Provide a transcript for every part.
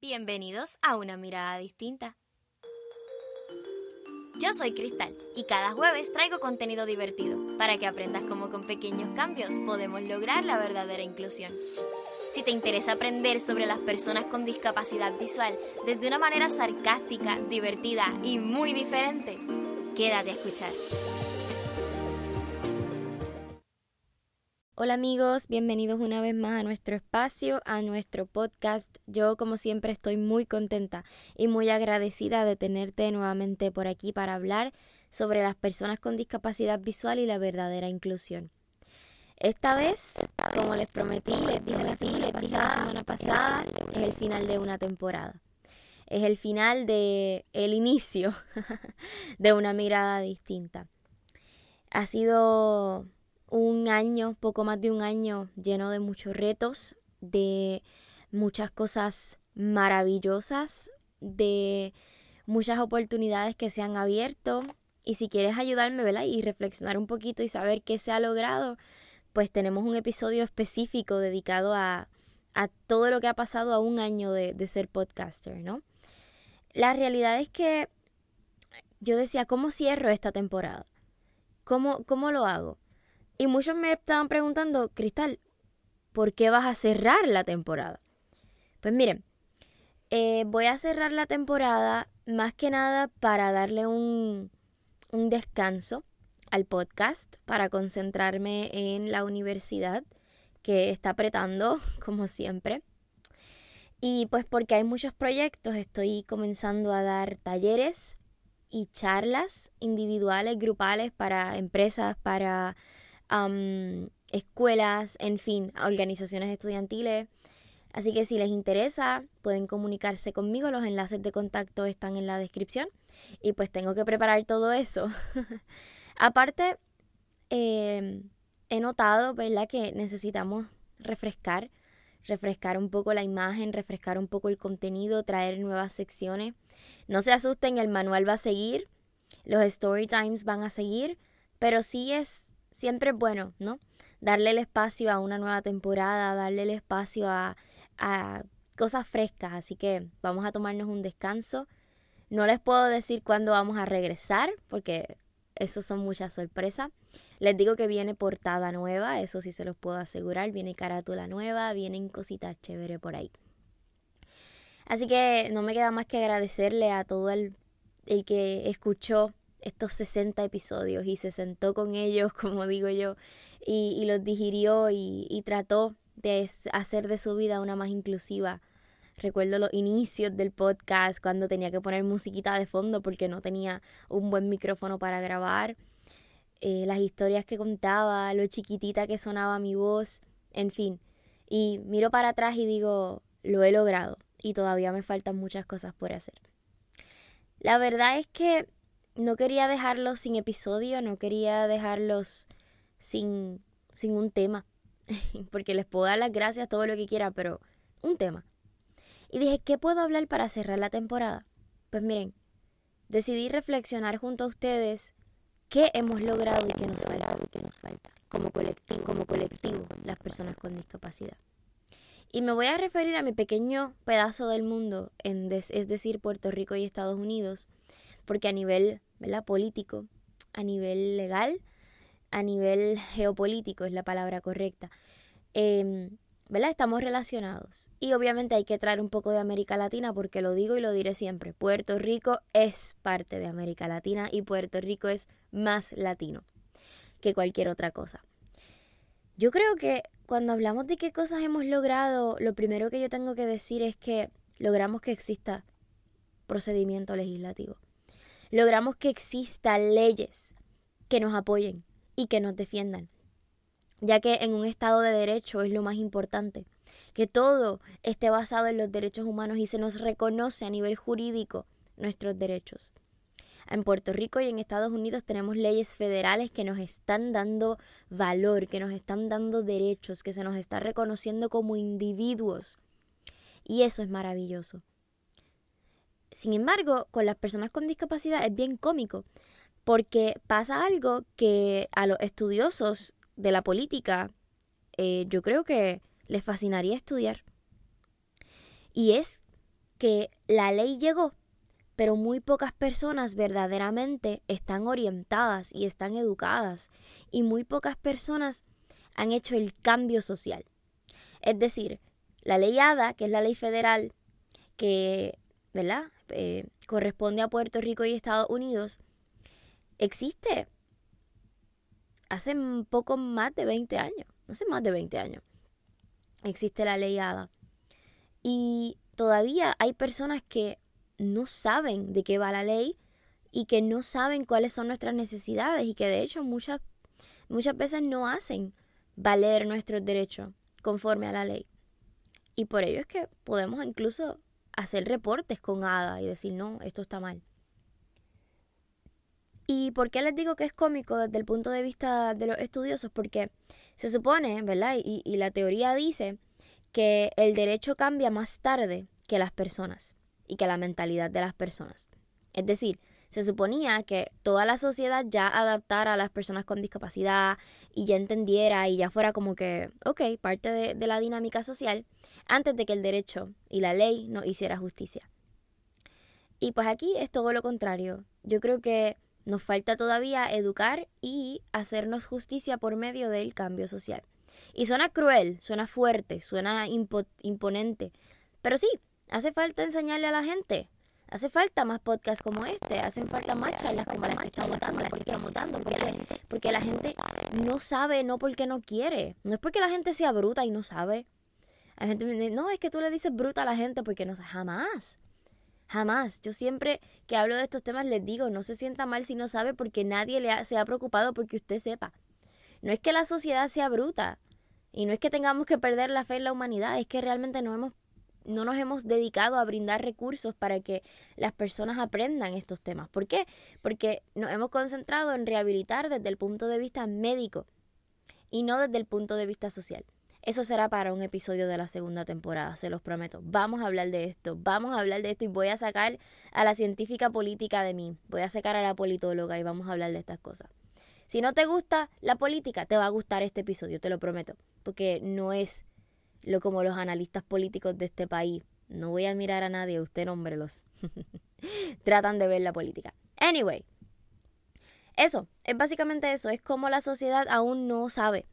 Bienvenidos a una mirada distinta. Yo soy Cristal y cada jueves traigo contenido divertido para que aprendas cómo con pequeños cambios podemos lograr la verdadera inclusión. Si te interesa aprender sobre las personas con discapacidad visual desde una manera sarcástica, divertida y muy diferente, quédate a escuchar. Hola amigos, bienvenidos una vez más a nuestro espacio, a nuestro podcast. Yo como siempre estoy muy contenta y muy agradecida de tenerte nuevamente por aquí para hablar sobre las personas con discapacidad visual y la verdadera inclusión. Esta vez, como les prometí, les dije la semana pasada, es el final de una temporada. Es el final de el inicio de una mirada distinta. Ha sido un año, poco más de un año lleno de muchos retos, de muchas cosas maravillosas, de muchas oportunidades que se han abierto. Y si quieres ayudarme, ¿verdad? Y reflexionar un poquito y saber qué se ha logrado, pues tenemos un episodio específico dedicado a, a todo lo que ha pasado a un año de, de ser podcaster, ¿no? La realidad es que yo decía, ¿cómo cierro esta temporada? ¿Cómo, cómo lo hago? Y muchos me estaban preguntando, Cristal, ¿por qué vas a cerrar la temporada? Pues miren, eh, voy a cerrar la temporada más que nada para darle un, un descanso al podcast, para concentrarme en la universidad, que está apretando, como siempre. Y pues porque hay muchos proyectos, estoy comenzando a dar talleres y charlas individuales, grupales para empresas, para escuelas, en fin, organizaciones estudiantiles. Así que si les interesa, pueden comunicarse conmigo. Los enlaces de contacto están en la descripción. Y pues tengo que preparar todo eso. Aparte, em, he notado, ¿verdad?, que necesitamos refrescar, refrescar un poco la imagen, refrescar un poco el contenido, traer nuevas secciones. No se asusten, el manual va a seguir, los story times van a seguir, pero sí es siempre es bueno, ¿no? Darle el espacio a una nueva temporada, darle el espacio a, a cosas frescas. Así que vamos a tomarnos un descanso. No les puedo decir cuándo vamos a regresar, porque eso son muchas sorpresas. Les digo que viene portada nueva, eso sí se los puedo asegurar. Viene carátula nueva, vienen cositas chéveres por ahí. Así que no me queda más que agradecerle a todo el, el que escuchó estos 60 episodios y se sentó con ellos, como digo yo, y, los digirió y, y, trató de hacer de su vida una más inclusiva. Recuerdo los inicios del podcast cuando tenía que poner musiquita de fondo porque no tenía un buen micrófono para grabar. Eh, las historias que contaba, lo chiquitita que sonaba mi voz, en fin. Y miro para atrás y digo, lo he logrado y todavía me faltan muchas cosas por hacer. La verdad es que no quería dejarlos sin episodio, no quería dejarlos sin, sin un tema, porque les puedo dar las gracias todo lo que quiera, pero un tema. Y dije, ¿qué puedo hablar para cerrar la temporada? Pues miren, decidí reflexionar junto a ustedes qué hemos logrado y qué nos falta, qué nos falta como colectivo, como colectivo, las personas con discapacidad. Y me voy a referir a mi pequeño pedazo del mundo, en es decir, Puerto Rico y Estados Unidos, porque a nivel político, a nivel legal, a nivel geopolítico es la palabra correcta, eh, ¿verdad? Estamos relacionados. Y obviamente hay que traer un poco de América Latina porque lo digo y lo diré siempre. Puerto Rico es parte de América Latina y Puerto Rico es más latino que cualquier otra cosa. Yo creo que cuando hablamos de qué cosas hemos logrado, lo primero que yo tengo que decir es que logramos que exista procedimiento legislativo logramos que existan leyes que nos apoyen y que nos defiendan, ya que en un Estado de Derecho es lo más importante, que todo esté basado en los derechos humanos y se nos reconoce a nivel jurídico nuestros derechos. En Puerto Rico y en Estados Unidos tenemos leyes federales que nos están dando valor, que nos están dando derechos, que se nos está reconociendo como individuos. Y eso es maravilloso. Sin embargo, con las personas con discapacidad es bien cómico, porque pasa algo que a los estudiosos de la política eh, yo creo que les fascinaría estudiar. Y es que la ley llegó, pero muy pocas personas verdaderamente están orientadas y están educadas y muy pocas personas han hecho el cambio social. Es decir, la ley ADA, que es la ley federal que, ¿verdad? Eh, corresponde a Puerto Rico y Estados Unidos, existe hace poco más de 20 años, hace más de 20 años, existe la ley ADA. Y todavía hay personas que no saben de qué va la ley y que no saben cuáles son nuestras necesidades y que de hecho muchas, muchas veces no hacen valer nuestros derechos conforme a la ley. Y por ello es que podemos incluso hacer reportes con ADA y decir, no, esto está mal. ¿Y por qué les digo que es cómico desde el punto de vista de los estudiosos? Porque se supone, ¿verdad? Y, y la teoría dice que el derecho cambia más tarde que las personas y que la mentalidad de las personas. Es decir, se suponía que toda la sociedad ya adaptara a las personas con discapacidad y ya entendiera y ya fuera como que, ok, parte de, la dinámica social, antes de que el derecho y la ley no hiciera justicia. Y pues aquí es todo lo contrario. Yo creo que nos falta todavía educar y hacernos justicia por medio del cambio social. Y suena cruel, suena fuerte, suena imponente. Pero sí, hace falta enseñarle a la gente. Hace falta más podcasts como este, hacen falta más charlas como las que estamos dando, porque, porque, porque la gente no sabe, no porque no quiere. No es porque la gente sea bruta y no sabe. La gente me dice, no, es que tú le dices bruta a la gente porque no sabe. Jamás. Jamás. Yo siempre que hablo de estos temas les digo, no se sienta mal si no sabe porque nadie le se ha preocupado porque usted sepa. No es que la sociedad sea bruta y no es que tengamos que perder la fe en la humanidad, es que realmente no, hemos, no nos hemos dedicado a brindar recursos para que las personas aprendan estos temas. ¿Por qué? Porque nos hemos concentrado en rehabilitar desde el punto de vista médico y no desde el punto de vista social. Eso será para un episodio de la segunda temporada, se los prometo. Vamos a hablar de esto, vamos a hablar de esto y voy a sacar a la científica política de mí, voy a sacar a la politóloga y vamos a hablar de estas cosas. Si no te gusta la política, te va a gustar este episodio, te lo prometo, porque no es lo como los analistas políticos de este país. No voy a mirar a nadie, usted nómbrelos. Tratan de ver la política. Anyway, eso, es básicamente eso, es como la sociedad aún no sabe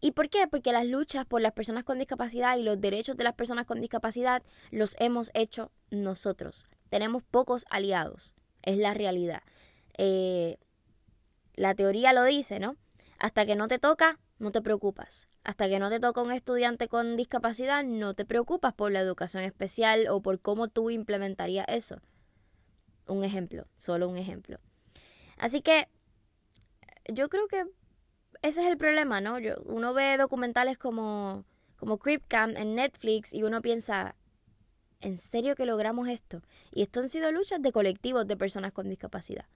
¿Y por qué? Porque las luchas por las personas con discapacidad y los derechos de las personas con discapacidad los hemos hecho nosotros. Tenemos pocos aliados, es la realidad. Eh, la teoría lo dice, ¿no? Hasta que no te toca, no te preocupas. Hasta que no te toca un estudiante con discapacidad, no te preocupas por la educación especial o por cómo tú implementarías eso. Un ejemplo, solo un ejemplo. Así que yo creo que ese es el problema, ¿no? Yo, uno ve documentales como, como Camp en Netflix y uno piensa, ¿en serio que logramos esto? Y esto han sido luchas de colectivos de personas con discapacidad.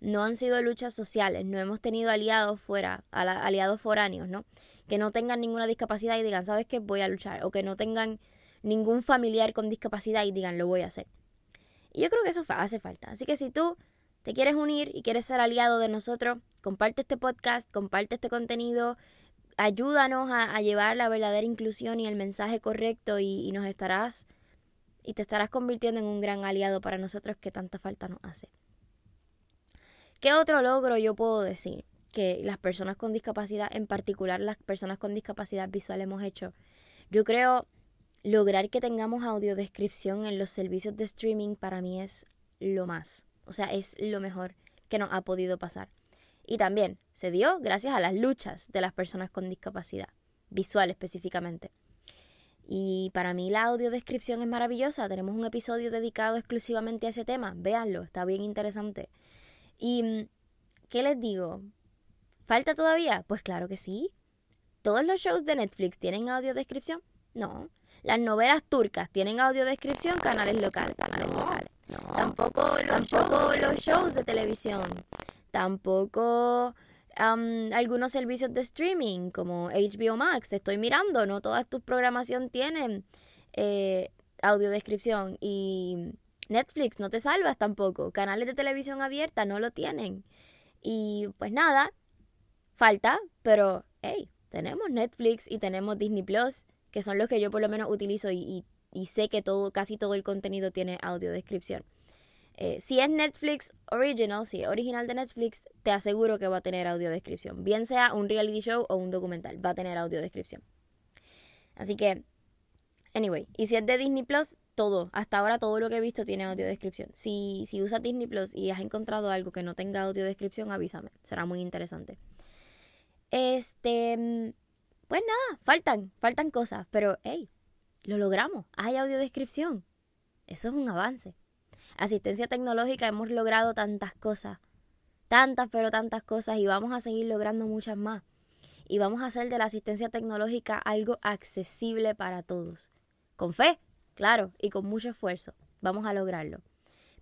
No han sido luchas sociales, no hemos tenido aliados fuera, aliados foráneos, ¿no? Que no tengan ninguna discapacidad y digan, ¿sabes qué? Voy a luchar. O que no tengan ningún familiar con discapacidad y digan, lo voy a hacer. Y yo creo que eso hace falta. Así que si tú te quieres unir y quieres ser aliado de nosotros, comparte este podcast, comparte este contenido, ayúdanos a, llevar la verdadera inclusión y el mensaje correcto y, nos estarás y te estarás convirtiendo en un gran aliado para nosotros que tanta falta nos hace. ¿Qué otro logro yo puedo decir que las personas con discapacidad, en particular las personas con discapacidad visual, hemos hecho? Yo creo lograr que tengamos audiodescripción en los servicios de streaming para mí es lo más. O sea, es lo mejor que nos ha podido pasar. Y también se dio gracias a las luchas de las personas con discapacidad, visual específicamente. Y para mí la audiodescripción es maravillosa. Tenemos un episodio dedicado exclusivamente a ese tema. Véanlo, está bien interesante. ¿Y mm, qué les digo? ¿Falta todavía? Pues claro que sí. ¿Todos los shows de Netflix tienen audiodescripción? No. ¿Las novelas turcas tienen audiodescripción? Canales locales, canales locales. Tampoco, los, shows, los shows de televisión. Tampoco algunos servicios de streaming como HBO Max. Te estoy mirando, no todas tus programación tienen eh, audiodescripción. Y Netflix no te salvas tampoco. Canales de televisión abierta no lo tienen. Y pues nada, falta, pero hey, tenemos Netflix y tenemos Disney Plus, que son los que yo por lo menos utilizo y sé que todo, casi todo el contenido tiene audiodescripción. Eh, si es Netflix original, si es original de Netflix, te aseguro que va a tener audiodescripción. Bien sea un reality show o un documental, va a tener audiodescripción. Así que, anyway, y si es de Disney Plus, todo, hasta ahora todo lo que he visto tiene audiodescripción. Si, si usas Disney Plus y has encontrado algo que no tenga audiodescripción, avísame, será muy interesante. Este, mm, pues nada, faltan, faltan cosas, pero hey, lo logramos, hay audiodescripción. Eso es un avance asistencia tecnológica hemos logrado tantas cosas, tantas pero tantas cosas y vamos a seguir logrando muchas más. Y vamos a hacer de la asistencia tecnológica algo accesible para todos. Con fe, claro, y con mucho esfuerzo. Vamos a lograrlo.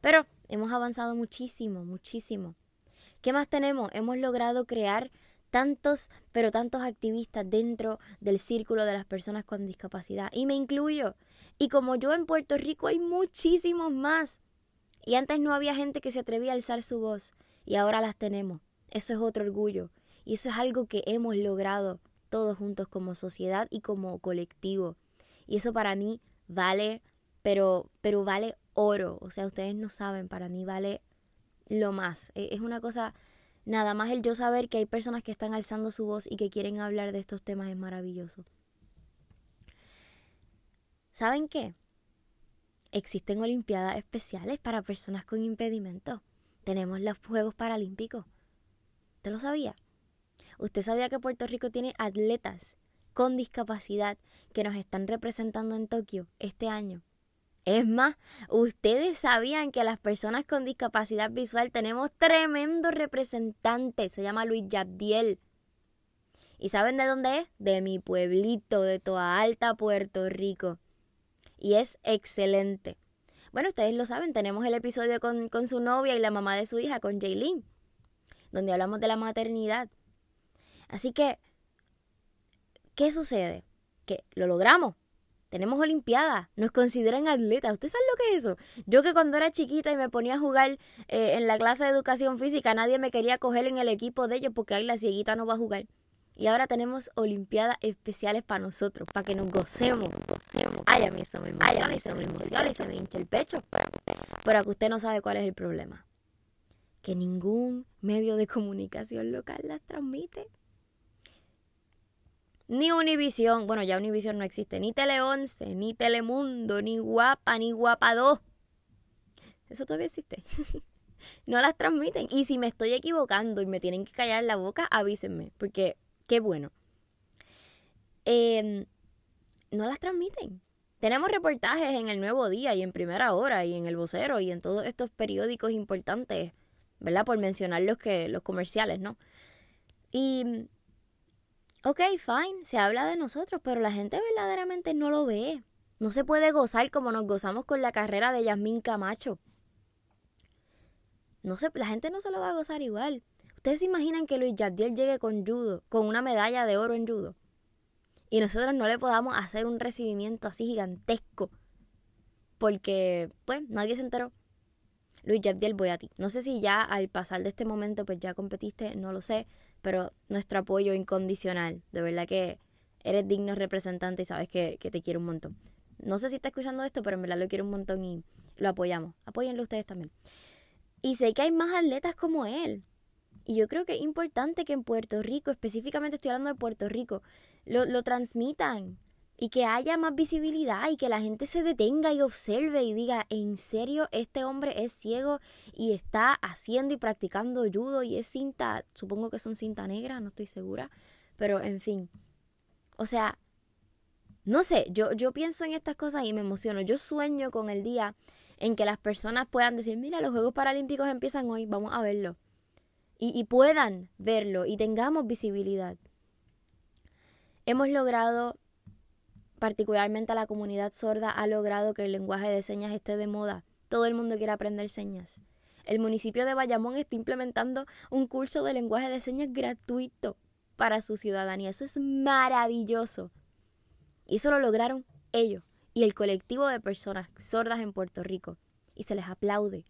Pero hemos avanzado muchísimo, muchísimo. ¿Qué más tenemos? Hemos logrado crear tantos, pero tantos activistas dentro del círculo de las personas con discapacidad. Y me incluyo. Y como yo en Puerto Rico hay muchísimos más. Y antes no había gente que se atrevía a alzar su voz y ahora las tenemos. Eso es otro orgullo y eso es algo que hemos logrado todos juntos como sociedad y como colectivo. Y eso para mí vale, pero, pero vale oro. O sea, ustedes no saben, para mí vale lo más. E, es una cosa, nada más el yo saber que hay personas que están alzando su voz y que quieren hablar de estos temas es maravilloso. ¿Saben qué? existen Olimpiadas especiales para personas con impedimento. Tenemos los Juegos Paralímpicos. ¿Usted lo sabía? ¿Usted sabía que Puerto Rico tiene atletas con discapacidad que nos están representando en Tokio este año? Es más, ustedes sabían que las personas con discapacidad visual tenemos tremendo representante, se llama Luis Yabdiel. ¿Y saben de dónde es? De mi pueblito, de toda Alta Puerto Rico y es excelente. Bueno, ustedes lo saben, tenemos el episodio con, su novia y la mamá de su hija, con Jaylin, donde hablamos de la maternidad. Así que, ¿qué sucede? Que lo logramos. Tenemos Olimpiadas, nos consideran atletas. ¿Ustedes saben lo que es eso? Yo que cuando era chiquita y me ponía a jugar eh, en la clase de educación física, nadie me quería coger en el equipo de ellos porque ahí la cieguita no va a jugar. Y ahora tenemos Olimpiadas especiales para nosotros, para que nos gocemos. Ay, a mí eso me emociona, y se me emociona y se me hincha el pecho. Pero que usted no sabe cuál es el problema. Que ningún medio de comunicación local las transmite. Ni Univisión, bueno, ya Univisión no existe, ni Tele 11, ni Telemundo, ni Guapa, ni Guapa 2. Eso todavía existe. no las transmiten. Y si me estoy equivocando y me tienen que callar la boca, avísenme, porque Qué bueno. Em, no las transmiten. Tenemos reportajes en el Nuevo Día y en Primera Hora y en El Vocero y en todos estos periódicos importantes, ¿verdad? Por mencionar los, que, los comerciales, ¿no? Y, ok, fine, se habla de nosotros, pero la gente verdaderamente no lo ve. No se puede gozar como nos gozamos con la carrera de Yasmín Camacho. No se, la gente no se lo va a gozar igual. ¿Ustedes se imaginan que Luis Yabdiel llegue con judo, con una medalla de oro en judo? Y nosotros no le podamos hacer un recibimiento así gigantesco. Porque, pues, nadie se enteró. Luis Yabdiel, voy a ti. No sé si ya al pasar de este momento, pues ya competiste, no lo sé. Pero nuestro apoyo incondicional. De verdad que eres digno representante y sabes que, te quiero un montón. No sé si está escuchando esto, pero en verdad lo quiero un montón y lo apoyamos. Apóyenlo ustedes también. Y sé que hay más atletas como él. Y yo creo que es importante que en Puerto Rico, específicamente estoy hablando de Puerto Rico, lo, lo transmitan y que haya más visibilidad y que la gente se detenga y observe y diga, en serio, este hombre es ciego y está haciendo y practicando judo y es cinta, supongo que son cinta negra, no estoy segura, pero en fin. O sea, no sé, yo, yo pienso en estas cosas y me emociono. Yo sueño con el día en que las personas puedan decir, mira, los Juegos Paralímpicos empiezan hoy, vamos a verlo y, puedan verlo y tengamos visibilidad. Hemos logrado, particularmente a la comunidad sorda, ha logrado que el lenguaje de señas esté de moda. Todo el mundo quiere aprender señas. El municipio de Bayamón está implementando un curso de lenguaje de señas gratuito para su ciudadanía. Eso es maravilloso. Y eso lo lograron ellos y el colectivo de personas sordas en Puerto Rico. Y se les aplaude.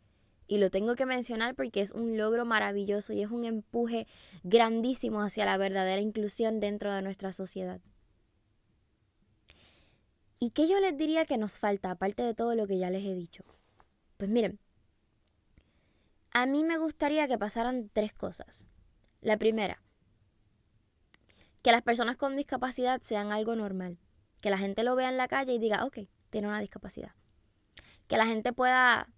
Y lo tengo que mencionar porque es un logro maravilloso y es un empuje grandísimo hacia la verdadera inclusión dentro de nuestra sociedad. ¿Y qué yo les diría que nos falta, aparte de todo lo que ya les he dicho? Pues miren, a mí me gustaría que pasaran tres cosas. La primera, que las personas con discapacidad sean algo normal. Que la gente lo vea en la calle y diga, ok, tiene una discapacidad. Que la gente pueda,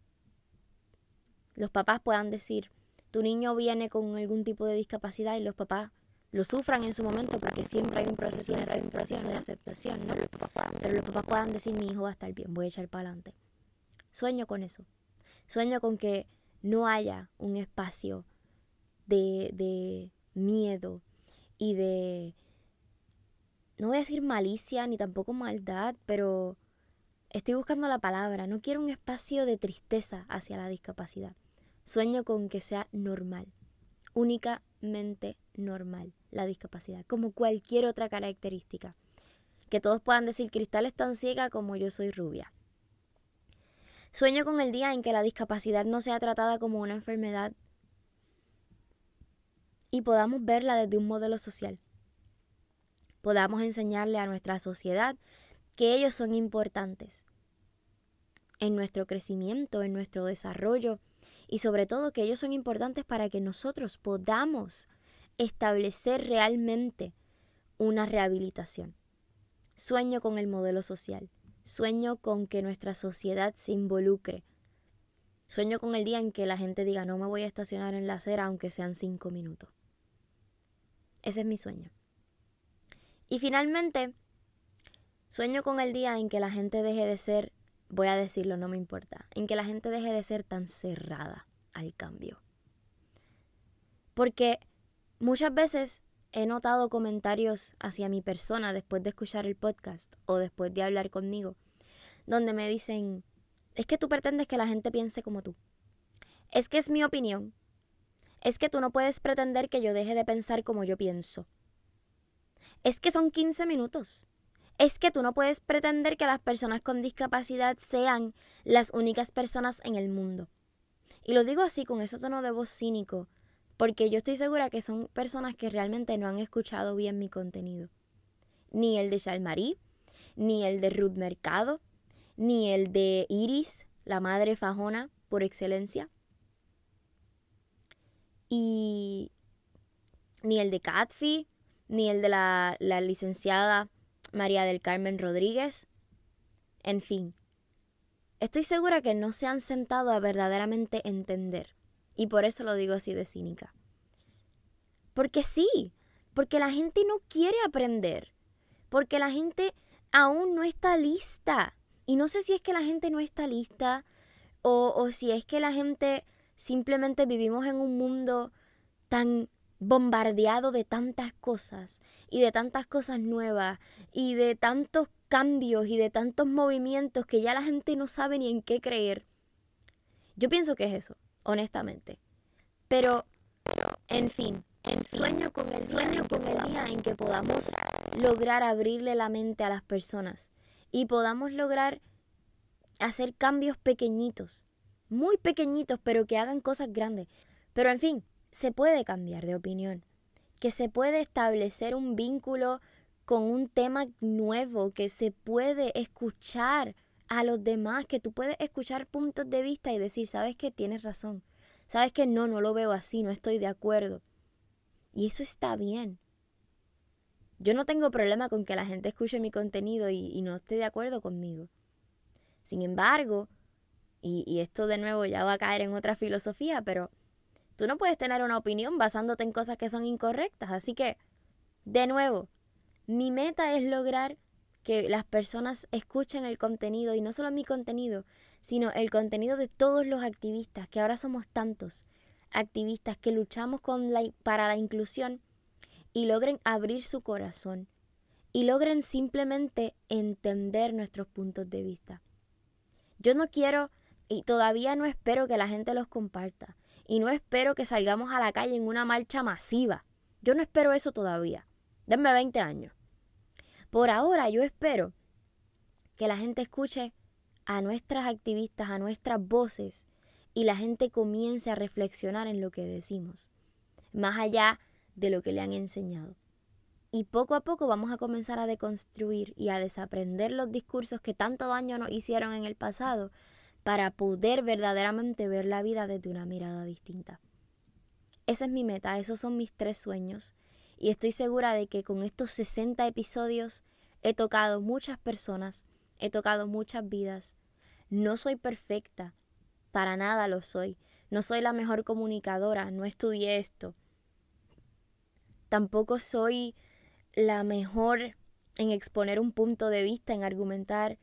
los papás puedan decir, tu niño viene con algún tipo de discapacidad y los papás lo sufran en su momento porque siempre hay un proceso de aceptación, de aceptación, ¿no? Pero los papás puedan decir, mi hijo va a estar bien, voy a echar para adelante. Sueño con eso. Sueño con que no haya un espacio de, de miedo y de, no voy a decir malicia ni tampoco maldad, pero estoy buscando la palabra. No quiero un espacio de tristeza hacia la discapacidad. Sueño con que sea normal, únicamente normal la discapacidad, como cualquier otra característica. Que todos puedan decir, Cristal es tan ciega como yo soy rubia. Sueño con el día en que la discapacidad no sea tratada como una enfermedad y podamos verla desde un modelo social. Podamos enseñarle a nuestra sociedad que ellos son importantes en nuestro crecimiento, en nuestro desarrollo y sobre todo que ellos son importantes para que nosotros podamos establecer realmente una rehabilitación. Sueño con el modelo social, sueño con que nuestra sociedad se involucre, sueño con el día en que la gente diga no me voy a estacionar en la acera aunque sean cinco minutos. Ese es mi sueño. Y finalmente, sueño con el día en que la gente deje de ser, voy a decirlo, no me importa, en que la gente deje de ser tan cerrada al cambio. Porque Muchas veces he notado comentarios hacia mi persona después de escuchar el podcast o después de hablar conmigo, donde me dicen, es que tú pretendes que la gente piense como tú. Es que es mi opinión. Es que tú no puedes pretender que yo deje de pensar como yo pienso. Es que son 15 minutos. Es que tú no puedes pretender que las personas con discapacidad sean las únicas personas en el mundo. Y lo digo así con ese tono de voz cínico, porque yo estoy segura que son personas que realmente no han escuchado bien mi contenido. Ni el de Shalmarí, ni el de Ruth Mercado, ni el de Iris, la madre fajona por excelencia. Y ni el de Catfi, ni el de la, la licenciada María del Carmen Rodríguez. En fin, estoy segura que no se han sentado a verdaderamente entender y por eso lo digo así de cínica. Porque sí, porque la gente no quiere aprender, porque la gente aún no está lista. Y no sé si es que la gente no está lista o, o si es que la gente simplemente vivimos en un mundo tan bombardeado de tantas cosas y de tantas cosas nuevas y de tantos cambios y de tantos movimientos que ya la gente no sabe ni en qué creer. Yo pienso que es eso honestamente. Pero, en fin, sueño con el sueño con el día en que podamos lograr abrirle la mente a las personas y podamos lograr hacer cambios pequeñitos, muy pequeñitos, pero que hagan cosas grandes. Pero en fin, se puede cambiar de opinión, que se puede establecer un vínculo con un tema nuevo, que se puede escuchar a los demás, que tú puedes escuchar puntos de vista y decir, sabes que tienes razón, sabes que no, no lo veo así, no estoy de acuerdo. Y eso está bien. Yo no tengo problema con que la gente escuche mi contenido y, no esté de acuerdo conmigo. Sin embargo, y, esto de nuevo ya va a caer en otra filosofía, pero tú no puedes tener una opinión basándote en cosas que son incorrectas. Así que, de nuevo, mi meta es lograr que las personas escuchen el contenido y no solo mi contenido, sino el contenido de todos los activistas, que ahora somos tantos activistas que luchamos para la inclusión y logren abrir su corazón y logren simplemente entender nuestros puntos de vista. Yo no quiero y todavía no espero que la gente los comparta y no espero que salgamos a la calle en una marcha masiva. Yo no espero eso todavía. Denme 20 años. Por ahora yo espero que la gente escuche a nuestras activistas, a nuestras voces y la gente comience a reflexionar en lo que decimos, más allá de lo que le han enseñado. Y poco a poco vamos a comenzar a deconstruir y a desaprender los discursos que tanto daño nos hicieron en el pasado para poder verdaderamente ver la vida desde una mirada distinta. Esa es mi meta, esos son mis tres sueños. Y estoy segura de que con estos 60 episodios he tocado muchas personas, he tocado muchas vidas. No soy perfecta, para nada lo soy. No soy la mejor comunicadora, no estudié esto. Tampoco soy la mejor en exponer un punto de vista, en argumentar.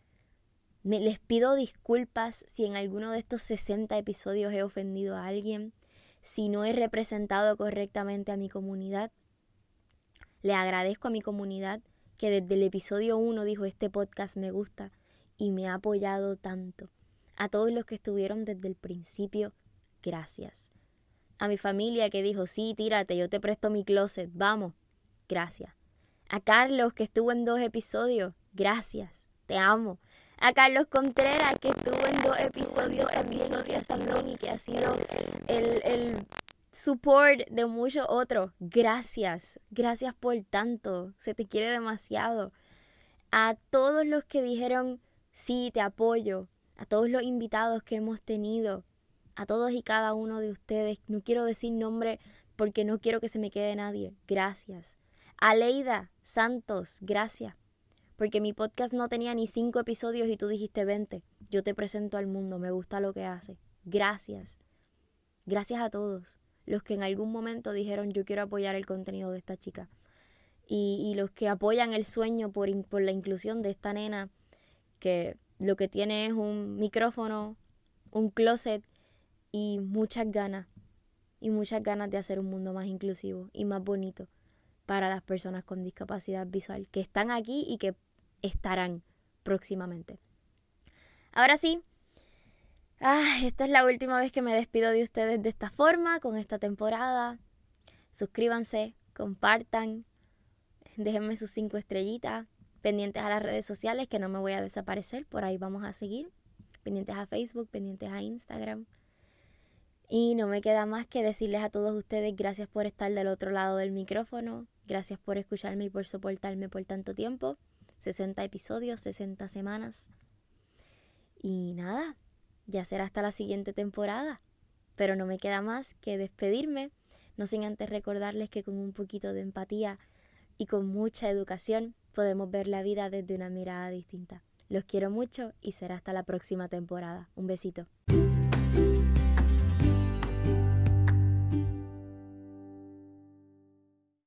Me, les pido disculpas si en alguno de estos 60 episodios he ofendido a alguien, si no he representado correctamente a mi comunidad. Le agradezco a mi comunidad que desde el episodio 1 dijo este podcast me gusta y me ha apoyado tanto. A todos los que estuvieron desde el principio, gracias. A mi familia que dijo, sí, tírate, yo te presto mi closet, vamos, gracias. A Carlos que estuvo en dos episodios, gracias, te amo. A Carlos Contreras que estuvo en dos episodios también y que ha sido el, el support de muchos otros, gracias, gracias por tanto, se te quiere demasiado. A todos los que dijeron, sí, te apoyo, a todos los invitados que hemos tenido, a todos y cada uno de ustedes. No quiero decir nombre porque no quiero que se me quede nadie. Gracias. A Leida Santos, gracias. Porque mi podcast no tenía ni cinco episodios y tú dijiste 20. Yo te presento al mundo, me gusta lo que hace. Gracias. Gracias a todos los que en algún momento dijeron yo quiero apoyar el contenido de esta chica. Y, los que apoyan el sueño por, por la inclusión de esta nena que lo que tiene es un micrófono, un closet y muchas ganas. Y muchas ganas de hacer un mundo más inclusivo y más bonito para las personas con discapacidad visual que están aquí y que estarán próximamente. Ahora sí, ah, esta es la última vez que me despido de ustedes de esta forma, con esta temporada. Suscríbanse, compartan, déjenme sus cinco estrellitas, pendientes a las redes sociales, que no me voy a desaparecer, por ahí vamos a seguir, pendientes a Facebook, pendientes a Instagram. Y no me queda más que decirles a todos ustedes gracias por estar del otro lado del micrófono, gracias por escucharme y por soportarme por tanto tiempo, 60 episodios, 60 semanas. Y nada, ya será hasta la siguiente temporada, pero no me queda más que despedirme, no sin antes recordarles que con un poquito de empatía y con mucha educación podemos ver la vida desde una mirada distinta. Los quiero mucho y será hasta la próxima temporada. Un besito.